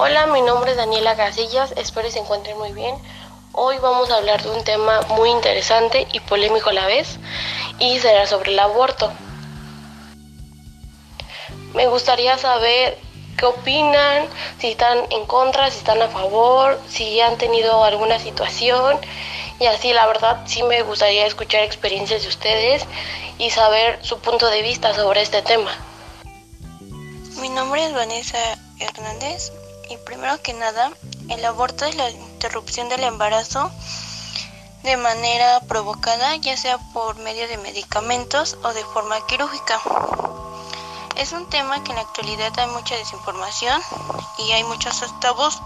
Hola, mi nombre es Daniela Casillas, espero que se encuentren muy bien. Hoy vamos a hablar de un tema muy interesante y polémico a la vez, y será sobre el aborto. Me gustaría saber qué opinan, si están en contra, si están a favor, si han tenido alguna situación, y así la verdad sí me gustaría escuchar experiencias de ustedes y saber su punto de vista sobre este tema. Mi nombre es Vanessa Hernández y primero que nada, el aborto es la interrupción del embarazo de manera provocada, ya sea por medio de medicamentos o de forma quirúrgica. Es un tema que en la actualidad hay mucha desinformación y hay muchos tabús,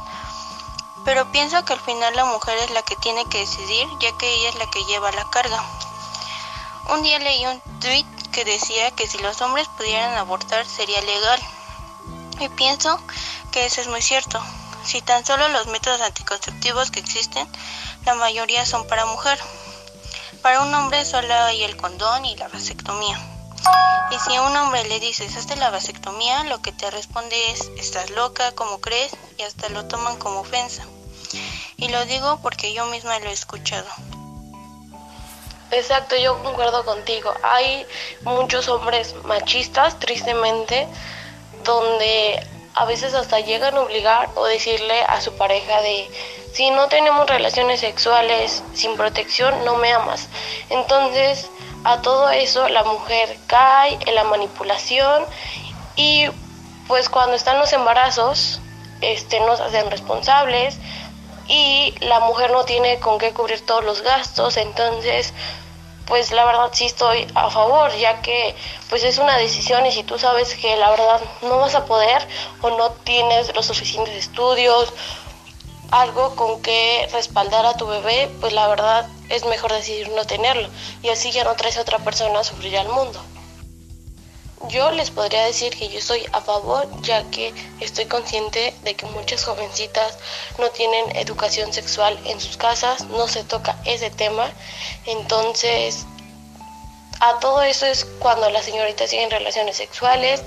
pero pienso que al final la mujer es la que tiene que decidir, ya que ella es la que lleva la carga. Un día leí un tweet que decía que si los hombres pudieran abortar sería legal. Y pienso que eso es muy cierto. Si tan solo los métodos anticonceptivos que existen, la mayoría son para mujer. Para un hombre solo hay el condón y la vasectomía. Y si a un hombre le dices, hazte la vasectomía, lo que te responde es, estás loca, ¿cómo crees? Y hasta lo toman como ofensa. Y lo digo porque yo misma lo he escuchado. Exacto, yo concuerdo contigo. Hay muchos hombres machistas, tristemente, donde a veces hasta llegan a obligar o decirle a su pareja de si no tenemos relaciones sexuales sin protección no me amas. Entonces a todo eso la mujer cae en la manipulación y pues cuando están los embarazos este nos hacen responsables y la mujer no tiene con qué cubrir todos los gastos, entonces pues la verdad sí estoy a favor, ya que pues es una decisión y si tú sabes que la verdad no vas a poder o no tienes los suficientes estudios, algo con que respaldar a tu bebé, pues la verdad es mejor decidir no tenerlo y así ya no traes a otra persona a sufrir al mundo. Yo les podría decir que yo estoy a favor ya que estoy consciente de que muchas jovencitas no tienen educación sexual en sus casas, no se toca ese tema. Entonces, a todo eso es cuando las señoritas tienen relaciones sexuales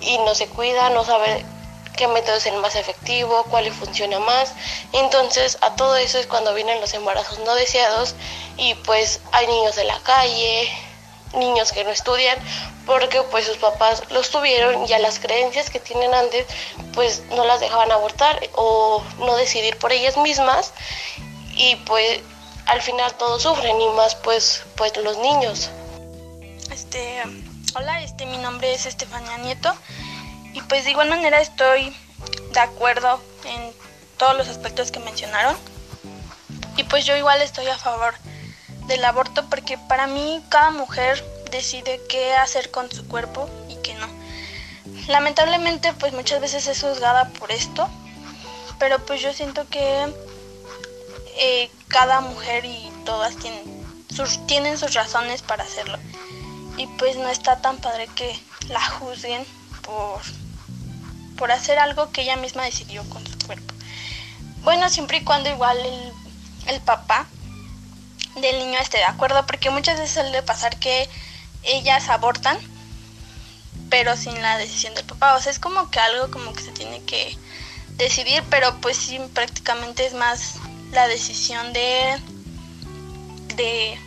y no se cuida, no sabe qué método es el más efectivo, cuál funciona más. Entonces, a todo eso es cuando vienen los embarazos no deseados y pues hay niños de la calle, niños que no estudian porque pues sus papás los tuvieron y a las creencias que tienen antes pues no las dejaban abortar o no decidir por ellas mismas y pues al final todos sufren y más pues pues los niños. Este, hola, este mi nombre es Estefania Nieto y pues de igual manera estoy de acuerdo en todos los aspectos que mencionaron. Y pues yo igual estoy a favor del aborto porque para mí cada mujer decide qué hacer con su cuerpo y qué no. Lamentablemente pues muchas veces es juzgada por esto, pero pues yo siento que eh, cada mujer y todas tienen sus, tienen sus razones para hacerlo. Y pues no está tan padre que la juzguen por, por hacer algo que ella misma decidió con su cuerpo. Bueno, siempre y cuando igual el, el papá del niño esté de acuerdo, porque muchas veces suele pasar que ellas abortan, pero sin la decisión del papá. O sea, es como que algo como que se tiene que decidir, pero pues sí, prácticamente es más la decisión de, de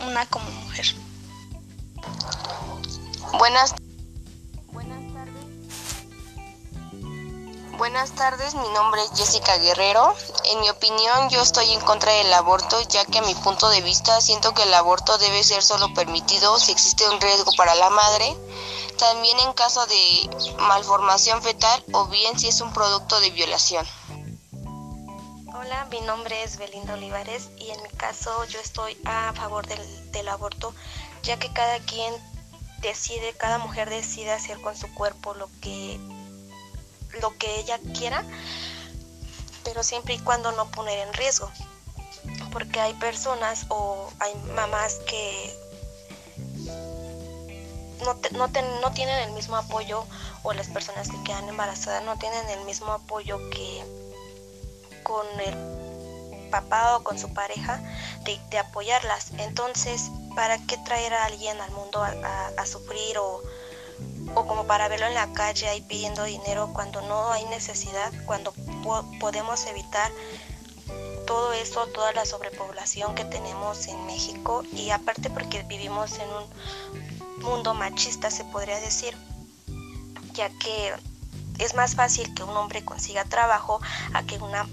una como mujer. Buenas Buenas tardes, mi nombre es Jessica Guerrero. En mi opinión, yo estoy en contra del aborto, ya que a mi punto de vista siento que el aborto debe ser solo permitido si existe un riesgo para la madre, también en caso de malformación fetal o bien si es un producto de violación. Hola, mi nombre es Belinda Olivares y en mi caso yo estoy a favor del, del aborto, ya que cada quien decide, cada mujer decide hacer con su cuerpo lo que lo que ella quiera, pero siempre y cuando no poner en riesgo. Porque hay personas o hay mamás que no, no, no tienen el mismo apoyo o las personas que quedan embarazadas no tienen el mismo apoyo que con el papá o con su pareja de, apoyarlas. Entonces, ¿para qué traer a alguien al mundo a sufrir o, o como para verlo en la calle ahí pidiendo dinero cuando no hay necesidad, cuando podemos evitar todo eso, toda la sobrepoblación que tenemos en México y aparte porque vivimos en un mundo machista, se podría decir, ya que es más fácil que un hombre consiga trabajo a que una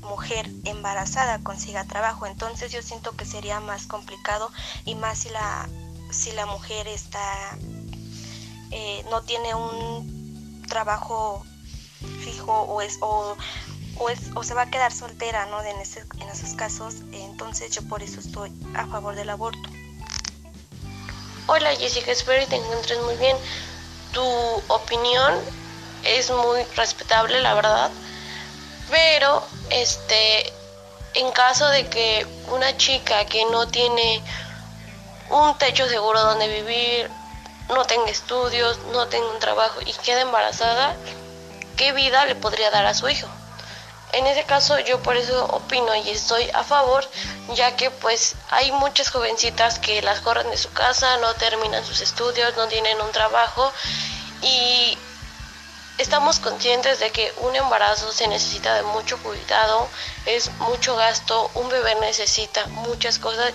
mujer embarazada consiga trabajo. Entonces yo siento que sería más complicado y más si la, si la mujer está eh, no tiene un trabajo fijo o es o, es, o se va a quedar soltera, ¿no? En, en esos casos, entonces yo por eso estoy a favor del aborto. Hola Jessica, espero que te encuentres muy bien. Tu opinión es muy respetable, la verdad, pero este, en caso de que una chica que no tiene un techo seguro donde vivir, no tenga estudios, no tenga un trabajo y quede embarazada, ¿qué vida le podría dar a su hijo? En ese caso yo por eso opino y estoy a favor, ya que pues hay muchas jovencitas que las corren de su casa, no terminan sus estudios, no tienen un trabajo y estamos conscientes de que un embarazo se necesita de mucho cuidado, es mucho gasto, un bebé necesita muchas cosas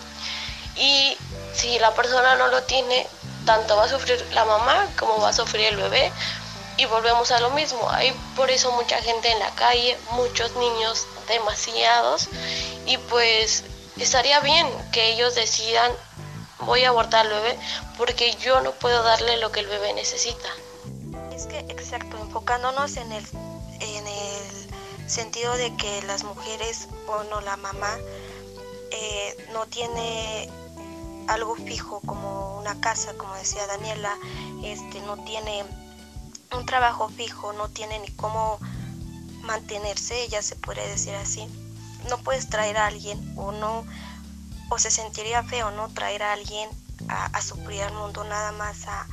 y si la persona no lo tiene, tanto va a sufrir la mamá como va a sufrir el bebé y volvemos a lo mismo. Hay por eso mucha gente en la calle, muchos niños demasiados y pues estaría bien que ellos decidan voy a abortar al bebé porque yo no puedo darle lo que el bebé necesita. Es que exacto, enfocándonos en el en el sentido de que las mujeres o no la mamá eh, no tiene algo fijo como una casa, como decía Daniela, este no tiene un trabajo fijo, no tiene ni cómo mantenerse, ella se podría decir así. No puedes traer a alguien o no, o se sentiría feo no traer a alguien a, a sufrir al mundo nada más a,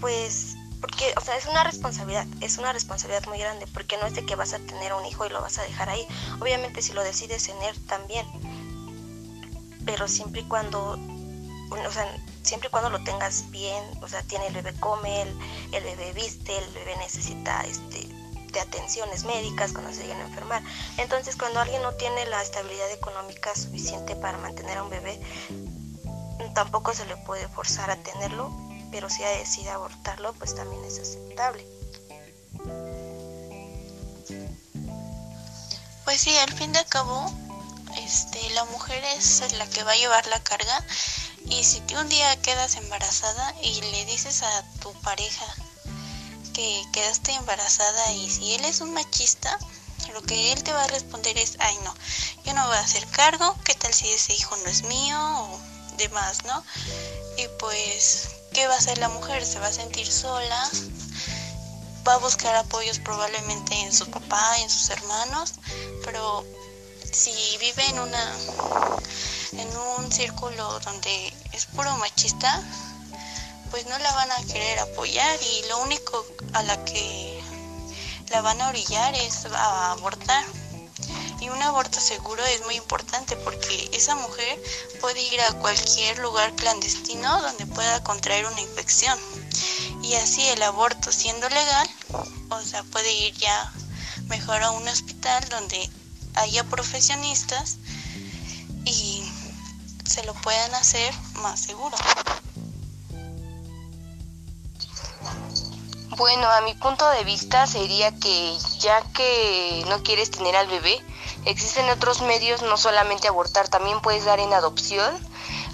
pues, porque, o sea, es una responsabilidad, es una responsabilidad muy grande, porque no es de que vas a tener un hijo y lo vas a dejar ahí. Obviamente si lo decides tener también, pero siempre y cuando, o sea, siempre y cuando lo tengas bien, o sea, tiene el bebé come, el, bebé viste, el bebé necesita este de atenciones médicas cuando se llegan a enfermar. Entonces, cuando alguien no tiene la estabilidad económica suficiente para mantener a un bebé, tampoco se le puede forzar a tenerlo, pero si decide abortarlo, pues también es aceptable. Pues sí, al fin de cabo, este, la mujer es la que va a llevar la carga y si tú un día quedas embarazada y le dices a tu pareja que quedaste embarazada y si él es un machista, lo que él te va a responder es, ay no, yo no voy a hacer cargo, ¿qué tal si ese hijo no es mío o demás, ¿no? Y pues, ¿qué va a hacer la mujer? Se va a sentir sola, va a buscar apoyos probablemente en su papá, en sus hermanos, pero si vive en una en un círculo donde es puro machista, pues no la van a querer apoyar y lo único a la que la van a orillar es a abortar. Y un aborto seguro es muy importante porque esa mujer puede ir a cualquier lugar clandestino donde pueda contraer una infección. Y así el aborto siendo legal, o sea, puede ir ya mejor a un hospital donde haya profesionistas y se lo puedan hacer más seguro. Bueno, a mi punto de vista sería que ya que no quieres tener al bebé, existen otros medios, no solamente abortar, también puedes dar en adopción.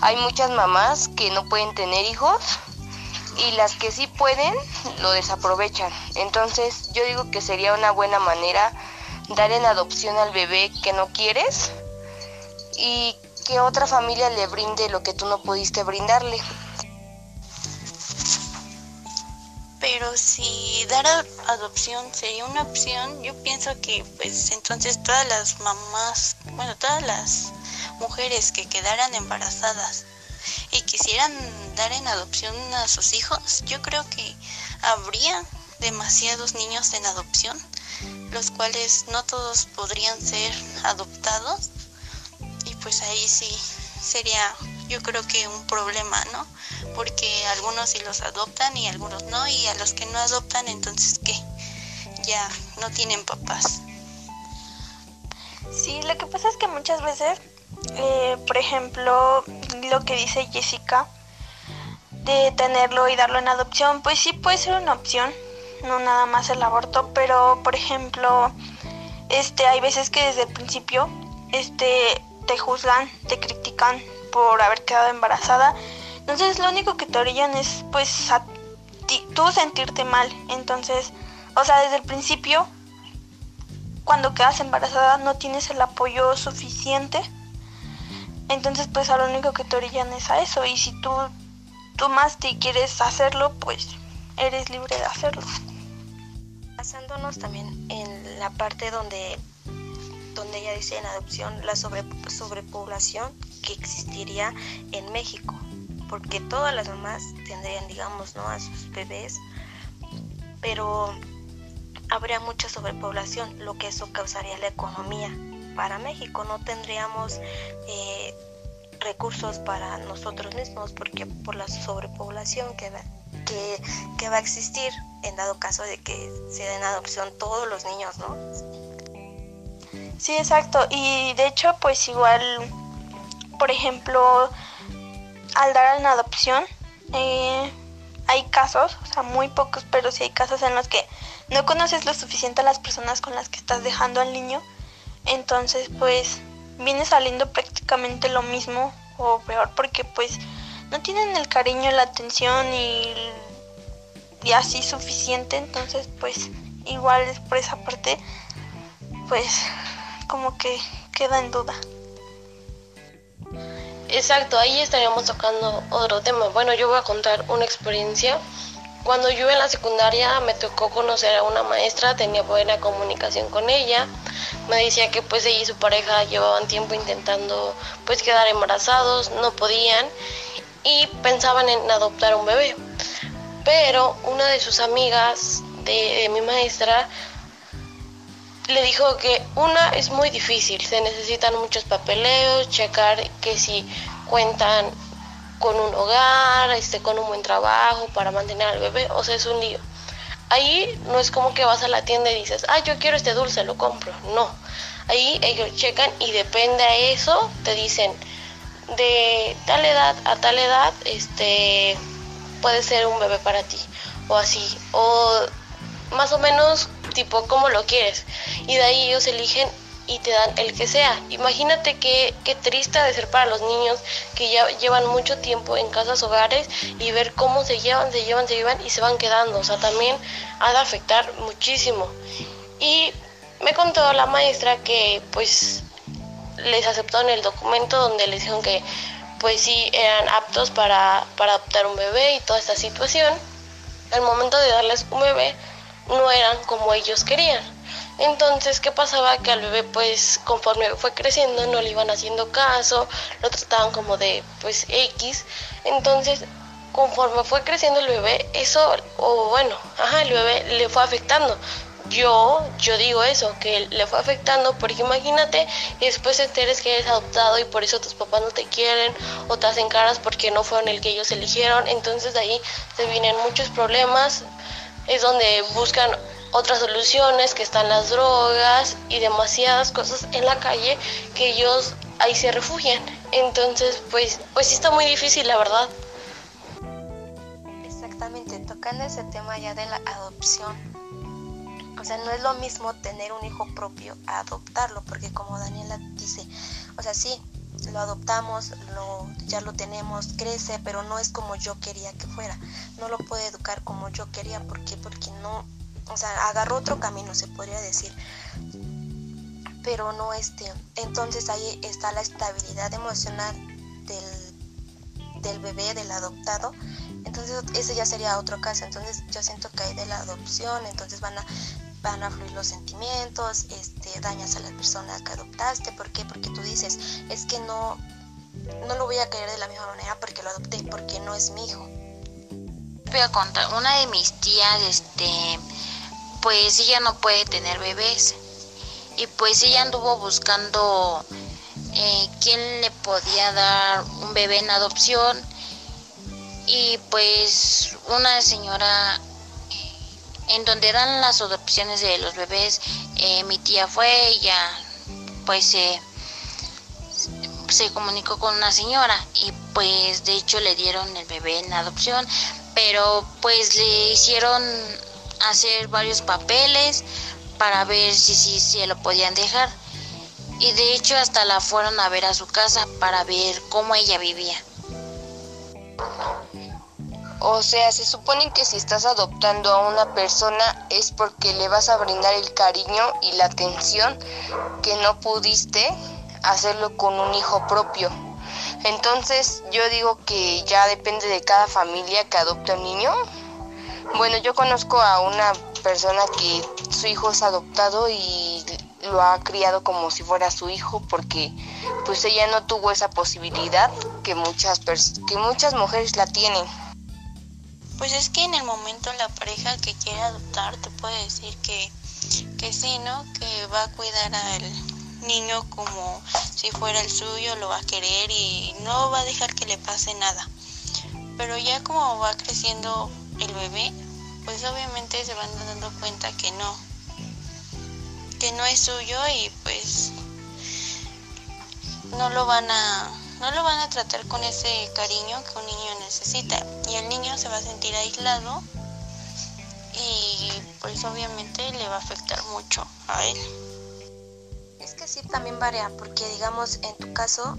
Hay muchas mamás que no pueden tener hijos y las que sí pueden lo desaprovechan. Entonces yo digo que sería una buena manera dar en adopción al bebé que no quieres y que otra familia le brinde lo que tú no pudiste brindarle. Pero si dar adopción sería una opción, yo pienso que pues entonces todas las mamás, bueno, todas las mujeres que quedaran embarazadas y quisieran dar en adopción a sus hijos, yo creo que habría demasiados niños en adopción, los cuales no todos podrían ser adoptados y pues ahí sí sería yo creo que un problema, ¿no? Porque algunos sí los adoptan y algunos no, y a los que no adoptan, entonces ¿qué? Ya no tienen papás. Sí, lo que pasa es que muchas veces, eh, por ejemplo, lo que dice Jessica, de tenerlo y darlo en adopción, pues sí puede ser una opción, no nada más el aborto, pero por ejemplo, este, hay veces que desde el principio, este, te juzgan, te critican por haber quedado embarazada, entonces lo único que te orillan es, pues, a tú sentirte mal, entonces, o sea, desde el principio, cuando quedas embarazada no tienes el apoyo suficiente, entonces pues a lo único que te orillan es a eso, y si tú tomaste y quieres hacerlo, pues eres libre de hacerlo. Basándonos también en la parte donde, donde ella dice en adopción la sobre, sobrepoblación que existiría en México, porque todas las mamás tendrían, digamos, ¿no? a sus bebés, pero habría mucha sobrepoblación, lo que eso causaría la economía para México. No tendríamos eh, recursos para nosotros mismos porque por la sobrepoblación que que, va a existir en dado caso de que se den adopción todos los niños, ¿no? Sí, exacto. Y de hecho, pues igual, por ejemplo, al dar en adopción, eh, hay casos, o sea, muy pocos, pero sí hay casos en los que no conoces lo suficiente a las personas con las que estás dejando al niño. Entonces, pues viene saliendo prácticamente lo mismo o peor porque pues no tienen el cariño, la atención y, y así suficiente, entonces pues igual por esa parte pues como que queda en duda. Exacto, ahí estaríamos tocando otro tema. Bueno, yo voy a contar una experiencia cuando yo en la secundaria me tocó conocer a una maestra, tenía buena comunicación con ella. Me decía que pues ella y su pareja llevaban tiempo intentando pues quedar embarazados, no podían y pensaban en adoptar un bebé. Pero una de sus amigas de, mi maestra le dijo que una es muy difícil, se necesitan muchos papeleos, checar que si cuentan con un hogar, este, con un buen trabajo para mantener al bebé, o sea, es un lío. Ahí no es como que vas a la tienda y dices, ah, yo quiero este dulce, lo compro. No. Ahí ellos checan y depende a eso, te dicen, de tal edad a tal edad, este, puede ser un bebé para ti, o así, o más o menos tipo como lo quieres. Y de ahí ellos eligen y te dan el que sea. Imagínate qué, qué triste de ser para los niños que ya llevan mucho tiempo en casas hogares y ver cómo se llevan, se llevan, se llevan y se van quedando. O sea, también ha de afectar muchísimo. Y me contó la maestra que pues les aceptaron el documento donde les dijeron que pues sí eran aptos para, para adoptar un bebé y toda esta situación. Al momento de darles un bebé no eran como ellos querían entonces, ¿qué pasaba? Que al bebé, pues, conforme fue creciendo, no le iban haciendo caso, lo trataban como de, pues, X. Entonces, conforme fue creciendo el bebé, eso, o bueno, ajá, el bebé le fue afectando. Yo, yo digo eso, que le fue afectando, porque imagínate, y después enteres que eres adoptado y por eso tus papás no te quieren, o te hacen caras porque no fueron el que ellos eligieron, entonces de ahí se vienen muchos problemas, es donde buscan otras soluciones que están las drogas y demasiadas cosas en la calle que ellos ahí se refugian. Entonces, pues, pues sí está muy difícil, la verdad. Exactamente, tocando ese tema ya de la adopción. O sea, no es lo mismo tener un hijo propio a adoptarlo, porque como Daniela dice, o sea, sí, lo adoptamos, lo, ya lo tenemos, crece, pero no es como yo quería que fuera. No lo puedo educar como yo quería, ¿por qué? Porque no, o sea, agarró otro camino, se podría decir. Pero no este. Entonces ahí está la estabilidad emocional del, del bebé, del adoptado. Entonces ese ya sería otro caso. Entonces yo siento que hay de la adopción, entonces van a van a fluir los sentimientos, este, dañas a la persona que adoptaste, ¿por qué? Porque tú dices, es que no, no lo voy a querer de la misma manera porque lo adopté, porque no es mi hijo. Voy a contar, una de mis tías, este, pues ella no puede tener bebés. Y pues ella anduvo buscando eh, quién le podía dar un bebé en adopción. Y pues una señora en donde dan las adopciones de los bebés, eh, mi tía fue, ella pues se, comunicó con una señora y pues de hecho le dieron el bebé en adopción, pero pues le hicieron hacer varios papeles para ver si si se lo podían dejar. Y de hecho hasta la fueron a ver a su casa para ver cómo ella vivía. O sea, se supone que si estás adoptando a una persona es porque le vas a brindar el cariño y la atención que no pudiste hacerlo con un hijo propio. Entonces yo digo que ya depende de cada familia que adopta un niño. Bueno, yo conozco a una persona que su hijo es adoptado y lo ha criado como si fuera su hijo porque pues ella no tuvo esa posibilidad que muchas que muchas mujeres la tienen. Pues es que en el momento la pareja que quiere adoptar te puede decir que, que sí, ¿no? Que va a cuidar al niño como si fuera el suyo, lo va a querer y no va a dejar que le pase nada. Pero ya como va creciendo el bebé, pues obviamente se van dando cuenta que no, que no es suyo y pues no lo van a no lo van a tratar con ese cariño que un niño necesita y el niño se va a sentir aislado y pues obviamente le va a afectar mucho a él. Es que sí, también varía, porque digamos en tu caso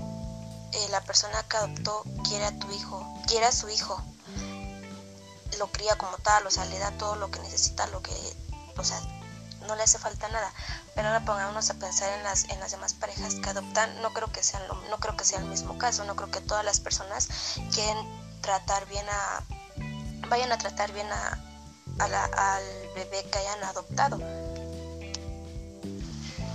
eh, la persona que adoptó quiere a tu hijo, quiere a su hijo, lo cría como tal, o sea, le da todo lo que necesita, lo que, o sea, no le hace falta nada. Pero ahora pongámonos a pensar en las, en las demás parejas que adoptan, no creo que sean no creo que sea el mismo caso, no creo que todas las personas quieren tratar bien a vayan a tratar bien a, al bebé que hayan adoptado.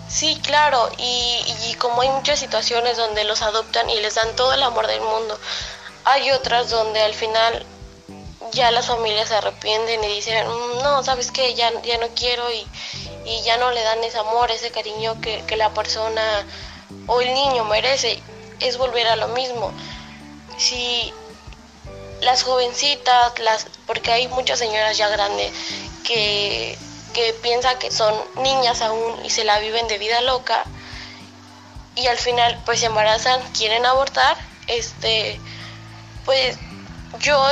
Sí, claro, y, y como hay muchas situaciones donde los adoptan y les dan todo el amor del mundo, hay otras donde al final ya las familias se arrepienten y dicen, mm, no, sabes que ya, ya no quiero y, y, ya no le dan ese amor, ese cariño que, que, la persona o el niño merece, es volver a lo mismo. Si las jovencitas, las, porque hay muchas señoras ya grandes que, que piensan que son niñas aún y se la viven de vida loca y al final pues se embarazan, quieren abortar, este, pues yo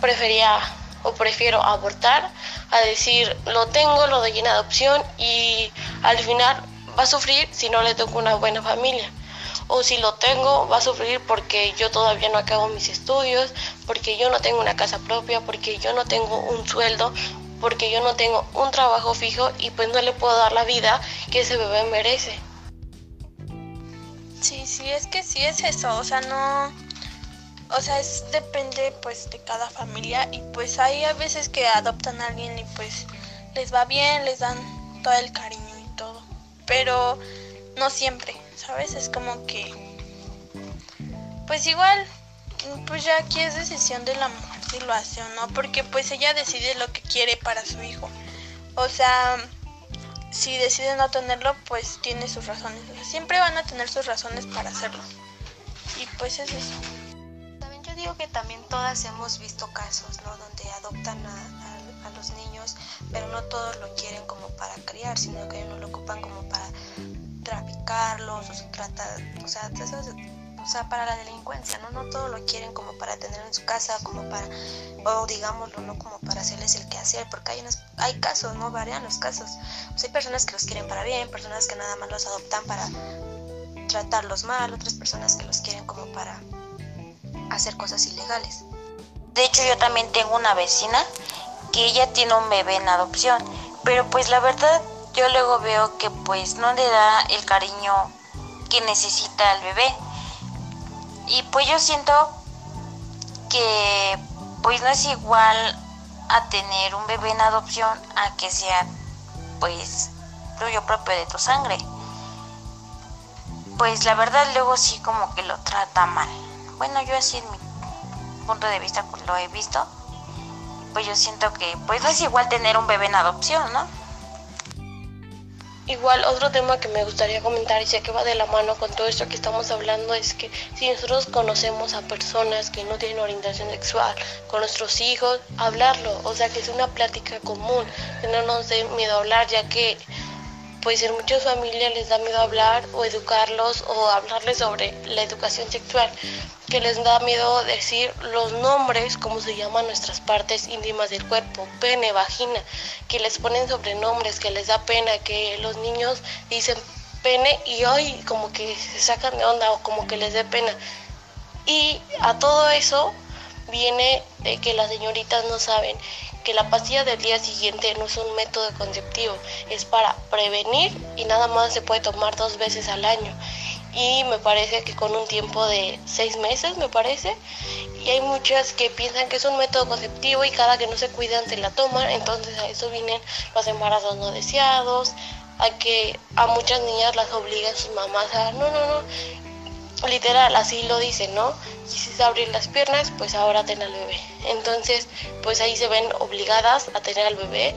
prefería o prefiero abortar a decir lo tengo, lo doy en adopción y al final va a sufrir si no le toco una buena familia. O si lo tengo, va a sufrir porque yo todavía no acabo mis estudios, porque yo no tengo una casa propia, porque yo no tengo un sueldo, porque yo no tengo un trabajo fijo y pues no le puedo dar la vida que ese bebé merece. Sí, sí, es que sí es eso, o sea, no o sea, es depende pues de cada familia y pues hay a veces que adoptan a alguien y pues les va bien, les dan todo el cariño y todo, pero no siempre, ¿sabes? Es como que pues igual pues ya aquí es decisión de la mujer si lo hace o no, porque pues ella decide lo que quiere para su hijo. O sea, si decide no tenerlo, pues tiene sus razones. siempre van a tener sus razones para hacerlo. Y pues es eso digo que también todas hemos visto casos, ¿no? Donde adoptan a, a, los niños, pero no todos lo quieren como para criar, sino que ellos lo ocupan como para traficarlos o se trata, o sea, o sea, para la delincuencia, ¿no? No todos lo quieren como para tener en su casa, como para, o digámoslo, no como para hacerles el quehacer, porque hay, unos, hay casos, ¿no? Varían los casos. Sea, hay personas que los quieren para bien, personas que nada más los adoptan para tratarlos mal, otras personas que los quieren como para hacer cosas ilegales. De hecho, yo también tengo una vecina que ella tiene un bebé en adopción, pero pues la verdad yo luego veo que pues no le da el cariño que necesita el bebé. Y pues yo siento que pues no es igual a tener un bebé en adopción a que sea pues tuyo propio de tu sangre. Pues la verdad luego sí como que lo trata mal. Bueno, yo así en mi punto de vista pues, lo he visto. Pues yo siento que pues es igual tener un bebé en adopción, ¿no? Igual otro tema que me gustaría comentar y sé que va de la mano con todo esto que estamos hablando es que si nosotros conocemos a personas que no tienen orientación sexual con nuestros hijos, hablarlo, o sea que es una plática común, que no nos dé miedo hablar ya que pues en muchas familias les da miedo hablar o educarlos o hablarles sobre la educación sexual, que les da miedo decir los nombres, como se llaman nuestras partes íntimas del cuerpo, pene, vagina, que les ponen sobrenombres, que les da pena, que los niños dicen pene y hoy como que se sacan de onda o como que les dé pena. Y a todo eso viene de que las señoritas no saben que la pastilla del día siguiente no es un método conceptivo, es para prevenir y nada más se puede tomar dos veces al año. Y me parece que con un tiempo de seis meses, me parece. Y hay muchas que piensan que es un método conceptivo y cada que no se cuidan se la toman. Entonces a eso vienen los embarazos no deseados, a que a muchas niñas las obligan sus mamás a, no, no, no, literal, así lo dicen, ¿no? Quisiste abrir las piernas, pues ahora ten al bebé. Entonces, pues ahí se ven obligadas a tener al bebé.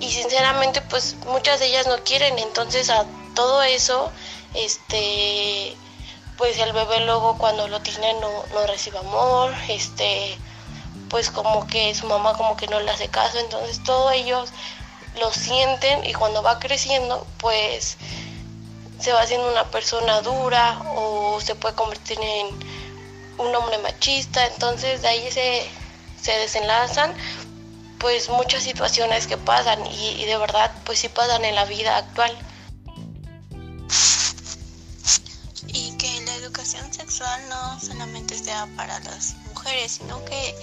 Y sinceramente, pues muchas de ellas no quieren. Entonces, a todo eso, este, pues el bebé luego cuando lo tiene no, no recibe amor, este, pues como que su mamá como que no le hace caso. Entonces, todos ellos lo sienten y cuando va creciendo, pues se va haciendo una persona dura o se puede convertir en un hombre machista, entonces de ahí se, se desenlazan pues muchas situaciones que pasan y, y de verdad pues sí pasan en la vida actual. Educación sexual no solamente sea para las mujeres, sino que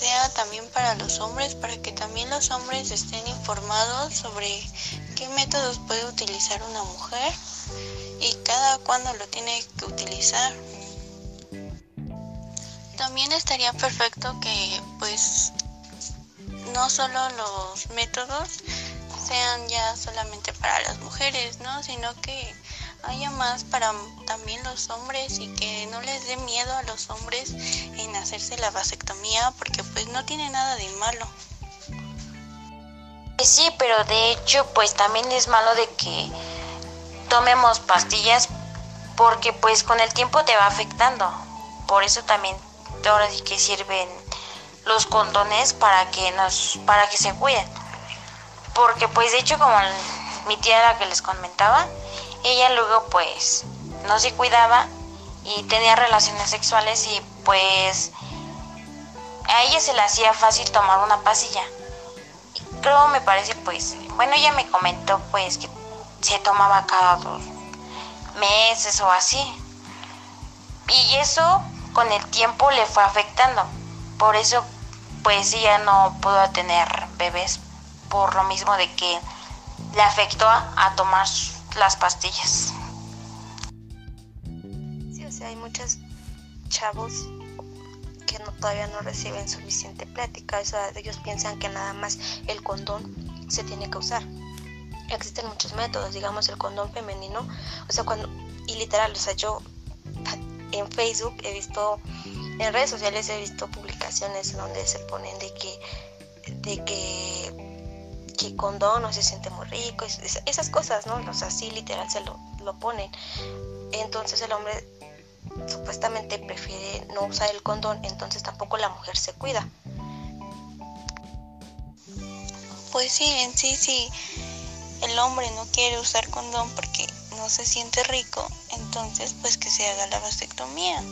sea también para los hombres, para que también los hombres estén informados sobre qué métodos puede utilizar una mujer y cada cuándo lo tiene que utilizar. También estaría perfecto que pues no solo los métodos sean ya solamente para las mujeres, ¿no? Sino que haya más para también los hombres y que no les dé miedo a los hombres en hacerse la vasectomía porque pues no tiene nada de malo. Sí, pero de hecho pues también es malo de que tomemos pastillas porque pues con el tiempo te va afectando. Por eso también ahora sí que sirven los condones para que nos para que se cuiden. Porque pues de hecho como mi tía la que les comentaba, ella luego pues no se cuidaba y tenía relaciones sexuales y pues a ella se le hacía fácil tomar una pastilla. Creo me parece pues, bueno ella me comentó pues que se tomaba cada dos meses o así. Y eso con el tiempo le fue afectando. Por eso pues ella no pudo tener bebés por lo mismo de que le afectó a, tomar las pastillas. Sí, o sea, hay muchos chavos que todavía no reciben suficiente plática. O sea, ellos piensan que nada más el condón se tiene que usar existen muchos métodos, digamos el condón femenino, o sea, cuando, y literal, o sea, yo en Facebook he visto, en redes sociales he visto publicaciones donde se ponen de que, de que, que condón no se siente muy rico, esas cosas, ¿no? O sea, sí, literal se lo, lo ponen. Entonces el hombre supuestamente prefiere no usar el condón, entonces tampoco la mujer se cuida. Pues sí, en sí, sí el hombre no quiere usar condón porque no se siente rico, entonces pues que se haga la vasectomía.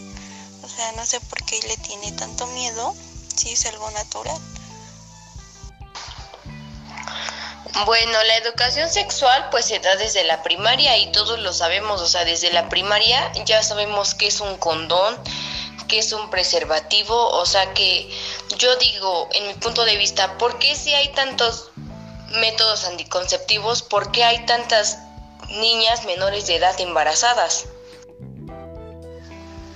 O sea, no sé por qué le tiene tanto miedo si es algo natural. Bueno, la educación sexual pues se da desde la primaria y todos lo sabemos, o sea, desde la primaria ya sabemos qué es un condón, qué es un preservativo, o sea que yo digo, en mi punto de vista, ¿por qué si hay tantos métodos anticonceptivos, ¿por qué hay tantas niñas menores de edad embarazadas?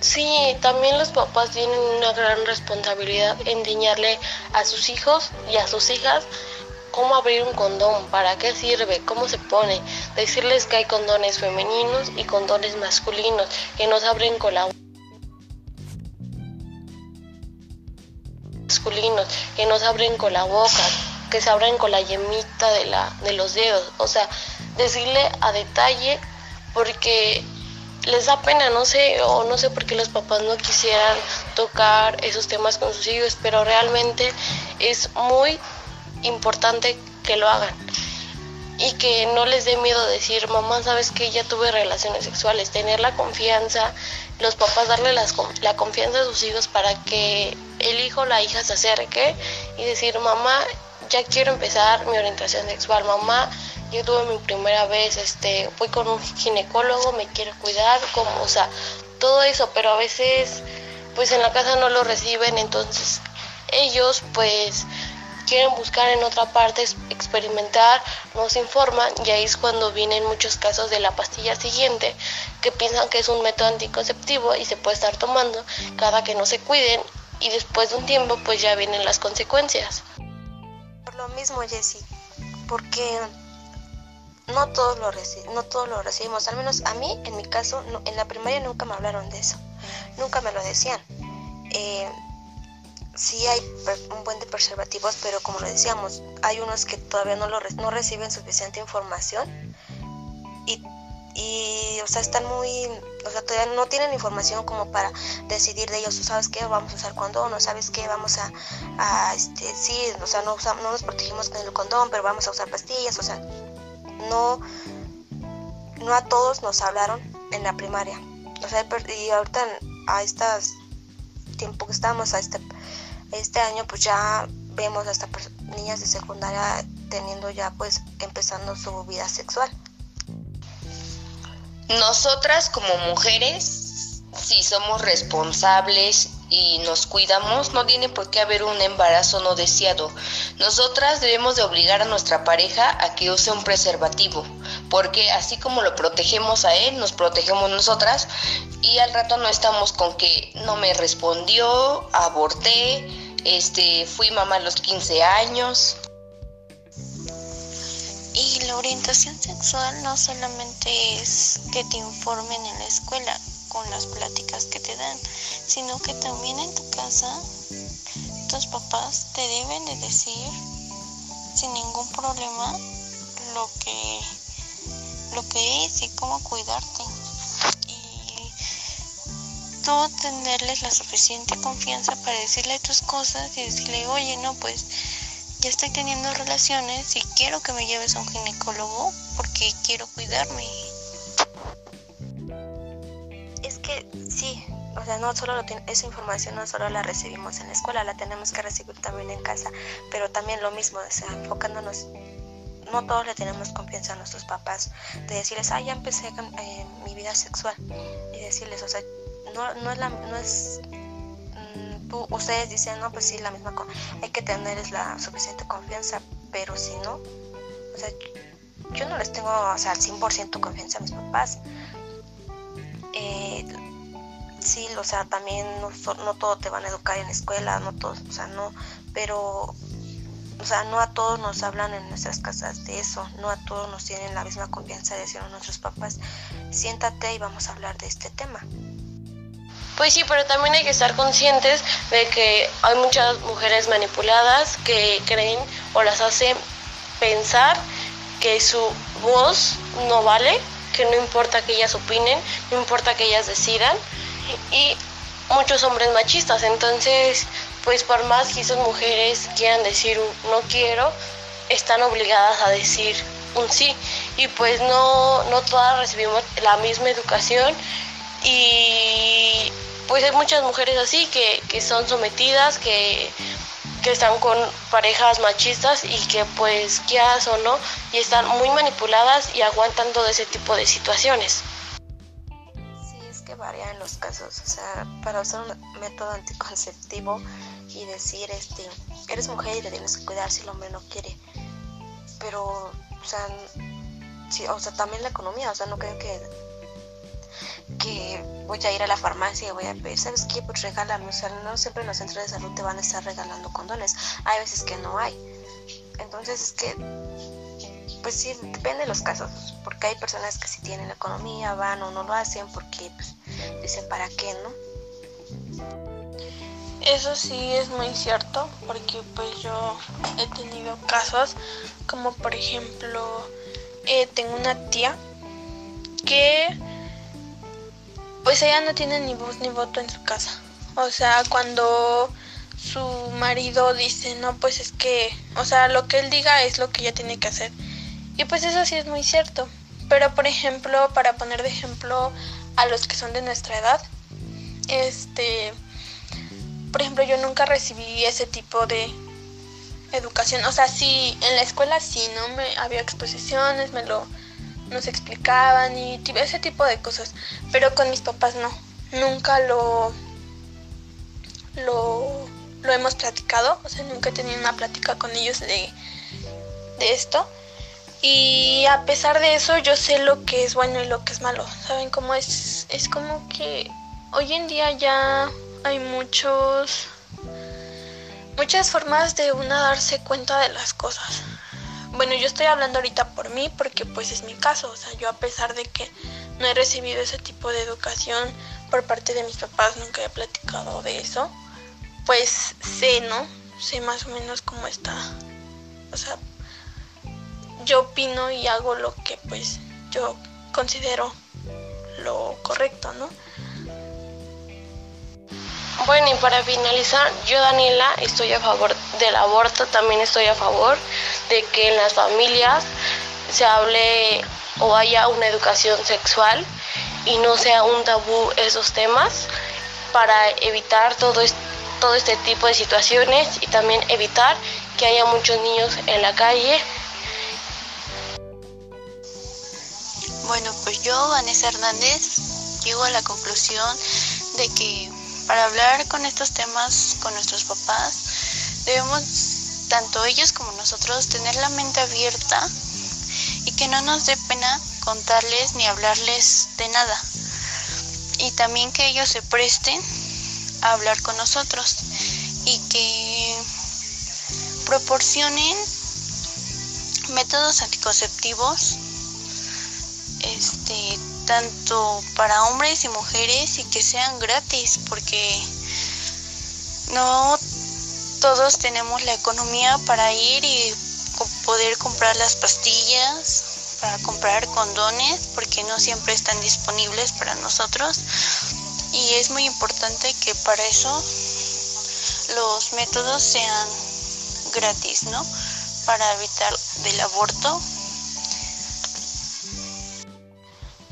Sí, también los papás tienen una gran responsabilidad en enseñarle a sus hijos y a sus hijas cómo abrir un condón, para qué sirve, cómo se pone, decirles que hay condones femeninos y condones masculinos, que nos abren con la masculinos, que nos abren con la boca, que se abren con la yemita de, la, de los dedos. O sea, decirle a detalle porque les da pena, no sé, o no sé por qué los papás no quisieran tocar esos temas con sus hijos, pero realmente es muy importante que lo hagan. y que no les dé miedo decir, mamá, sabes que ya tuve relaciones sexuales, tener la confianza, los papás darle las, la confianza a sus hijos para que el hijo o la hija se acerque y decir, mamá, ya quiero empezar mi orientación sexual, mamá, yo tuve mi primera vez, este, voy con un ginecólogo, me quiere cuidar, como, o sea, todo eso, pero a veces, pues en la casa no lo reciben, entonces ellos, pues, quieren buscar en otra parte, experimentar, nos informan y ahí es cuando vienen muchos casos de la pastilla siguiente que piensan que es un método anticonceptivo y se puede estar tomando cada que no se cuiden y después de un tiempo pues ya vienen las consecuencias. Lo mismo Jessy, porque no todos lo no todos lo recibimos, al menos a mí en mi caso en la primaria nunca me hablaron de eso, nunca me lo decían. Eh, sí hay un buen de preservativos, pero como lo decíamos, hay unos que todavía no, lo, no reciben suficiente información y, y, o sea, están muy, o sea, todavía no tienen información como para decidir de ellos, ¿sabes qué? Vamos a usar condón, ¿no sabes qué? Vamos a, a este, sí, o sea, no, no nos protegimos con el condón, pero vamos a usar pastillas, o sea, no, no a todos nos hablaron en la primaria. O sea, y ahorita a estas tiempo que estamos, a este este año pues ya vemos hasta niñas de secundaria teniendo ya pues empezando su vida sexual. Nosotras como mujeres, si somos responsables y nos cuidamos, no tiene por qué haber un embarazo no deseado. Nosotras debemos de obligar a nuestra pareja a que use un preservativo, porque así como lo protegemos a él, nos protegemos nosotras y al rato no estamos con que no me respondió, aborté, este, fui mamá a los 15 años. Y la orientación sexual no solamente es que te informen en la escuela con las pláticas que te dan, sino que también en tu casa tus papás te deben de decir sin ningún problema lo que lo que es y cómo cuidarte tú tenerles la suficiente confianza para decirle tus cosas y decirle, oye, no, pues ya estoy teniendo relaciones y quiero que me lleves a un ginecólogo porque quiero cuidarme. Es que sí, o sea, no solo esa información no solo la recibimos en la escuela, la tenemos que recibir también en casa, pero también lo mismo, o sea, enfocándonos no todos le tenemos confianza a nuestros papás de decirles, ah, ya empecé eh, mi vida sexual y decirles, o sea, no, no es la, no es mm, tú, ustedes dicen, no, pues sí, la misma, hay que tener la suficiente confianza, pero si no, o sea, yo no les tengo, o sea, al 100% confianza a mis papás. Eh, sí, o sea, también no, no todo te van a educar en la escuela, no todos, o sea, no, pero o sea, no a todos nos hablan en nuestras casas de eso, no a todos nos tienen la misma confianza de decir a nuestros papás, siéntate y vamos a hablar de este tema. Pues sí, pero también hay que estar conscientes de que hay muchas mujeres manipuladas que creen o las hacen pensar que su voz no vale, que no importa que ellas opinen, no importa que ellas decidan y muchos hombres machistas. Entonces, pues por más que esas mujeres quieran decir un no quiero, están obligadas a decir un sí y pues no, no todas recibimos la misma educación y pues hay muchas mujeres así que, que son sometidas, que, que están con parejas machistas y que pues quieras o no, y están muy manipuladas y aguantan todo ese tipo de situaciones. Sí, es que varían los casos, o sea, para usar un método anticonceptivo y decir, este, eres mujer y te tienes que cuidar si el hombre no quiere, pero, o sea, sí, o sea, también la economía, o sea, no creo que que voy a ir a la farmacia y voy a pedir, ¿sabes qué? Pues regálame, o sea, no siempre en los centros de salud te van a estar regalando condones, hay veces que no hay. Entonces es que, pues sí, depende de los casos, porque hay personas que si tienen la economía van o no lo hacen porque pues, dicen para qué, ¿no? Eso sí es muy cierto, porque pues yo he tenido casos como por ejemplo, eh, tengo una tía que pues ella no tiene ni voz ni voto en su casa. O sea, cuando su marido dice, no, pues es que, o sea, lo que él diga es lo que ella tiene que hacer. Y pues eso sí es muy cierto. Pero por ejemplo, para poner de ejemplo a los que son de nuestra edad, este, por ejemplo, yo nunca recibí ese tipo de educación. O sea, sí, en la escuela sí, ¿no? Me, había exposiciones, me lo nos explicaban y ese tipo de cosas. Pero con mis papás no. Nunca lo, lo, lo hemos platicado. O sea, nunca he tenido una plática con ellos de, de esto. Y a pesar de eso, yo sé lo que es bueno y lo que es malo. ¿Saben cómo es? Es como que hoy en día ya hay muchos muchas formas de una darse cuenta de las cosas. Bueno, yo estoy hablando ahorita por mí porque pues es mi caso, o sea, yo a pesar de que no he recibido ese tipo de educación por parte de mis papás, nunca he platicado de eso, pues sé, ¿no? Sé más o menos cómo está. O sea, yo opino y hago lo que pues yo considero lo correcto, ¿no? Bueno, y para finalizar, yo Daniela estoy a favor del aborto, también estoy a favor de que en las familias se hable o haya una educación sexual y no sea un tabú esos temas para evitar todo, todo este tipo de situaciones y también evitar que haya muchos niños en la calle. Bueno, pues yo, Vanessa Hernández, llego a la conclusión de que para hablar con estos temas con nuestros papás, debemos, tanto ellos como nosotros, tener la mente abierta y que no nos dé pena contarles ni hablarles de nada. Y también que ellos se presten a hablar con nosotros y que proporcionen métodos anticonceptivos este tanto para hombres y mujeres y que sean gratis porque no todos tenemos la economía para ir y poder comprar las pastillas, para comprar condones, porque no siempre están disponibles para nosotros. Y es muy importante que para eso los métodos sean gratis, ¿no? Para evitar el aborto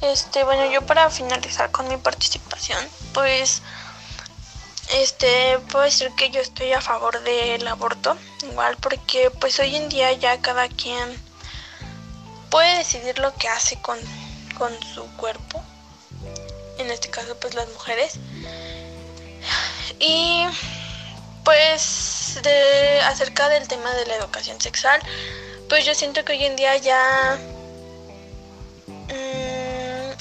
Este, bueno, yo para finalizar con mi participación, pues este puedo decir que yo estoy a favor del aborto, igual porque pues hoy en día ya cada quien puede decidir lo que hace con, con su cuerpo. En este caso pues las mujeres. Y pues de acerca del tema de la educación sexual, pues yo siento que hoy en día ya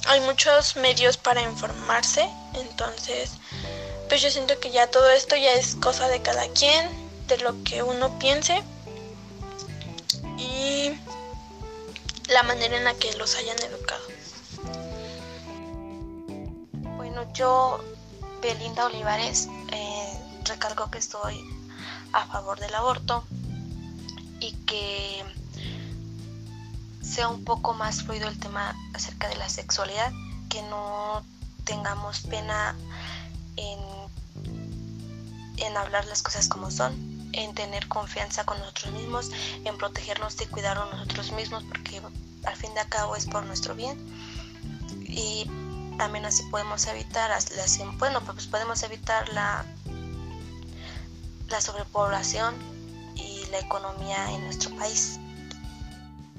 hay muchos medios para informarse, entonces pues yo siento que ya todo esto ya es cosa de cada quien, de lo que uno piense y la manera en la que los hayan educado. Bueno, yo, Belinda Olivares, eh, recalco que estoy a favor del aborto y que sea un poco más fluido el tema acerca de la sexualidad, que no tengamos pena en, en hablar las cosas como son, en tener confianza con nosotros mismos, en protegernos y cuidarnos nosotros mismos, porque al fin de cabo es por nuestro bien. Y también así podemos evitar, bueno, pues podemos evitar la, la sobrepoblación y la economía en nuestro país.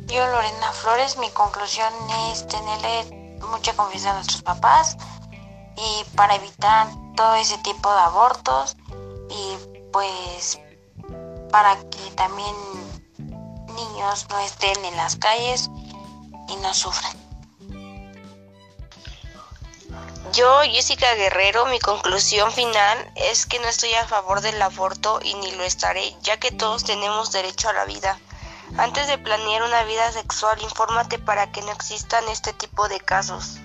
Yo, Lorena Flores, mi conclusión es tenerle mucha confianza a nuestros papás y para evitar todo ese tipo de abortos y pues para que también niños no estén en las calles y no sufran. Yo, Jessica Guerrero, mi conclusión final es que no estoy a favor del aborto y ni lo estaré, ya que todos tenemos derecho a la vida. Antes de planear una vida sexual, infórmate para que no existan este tipo de casos.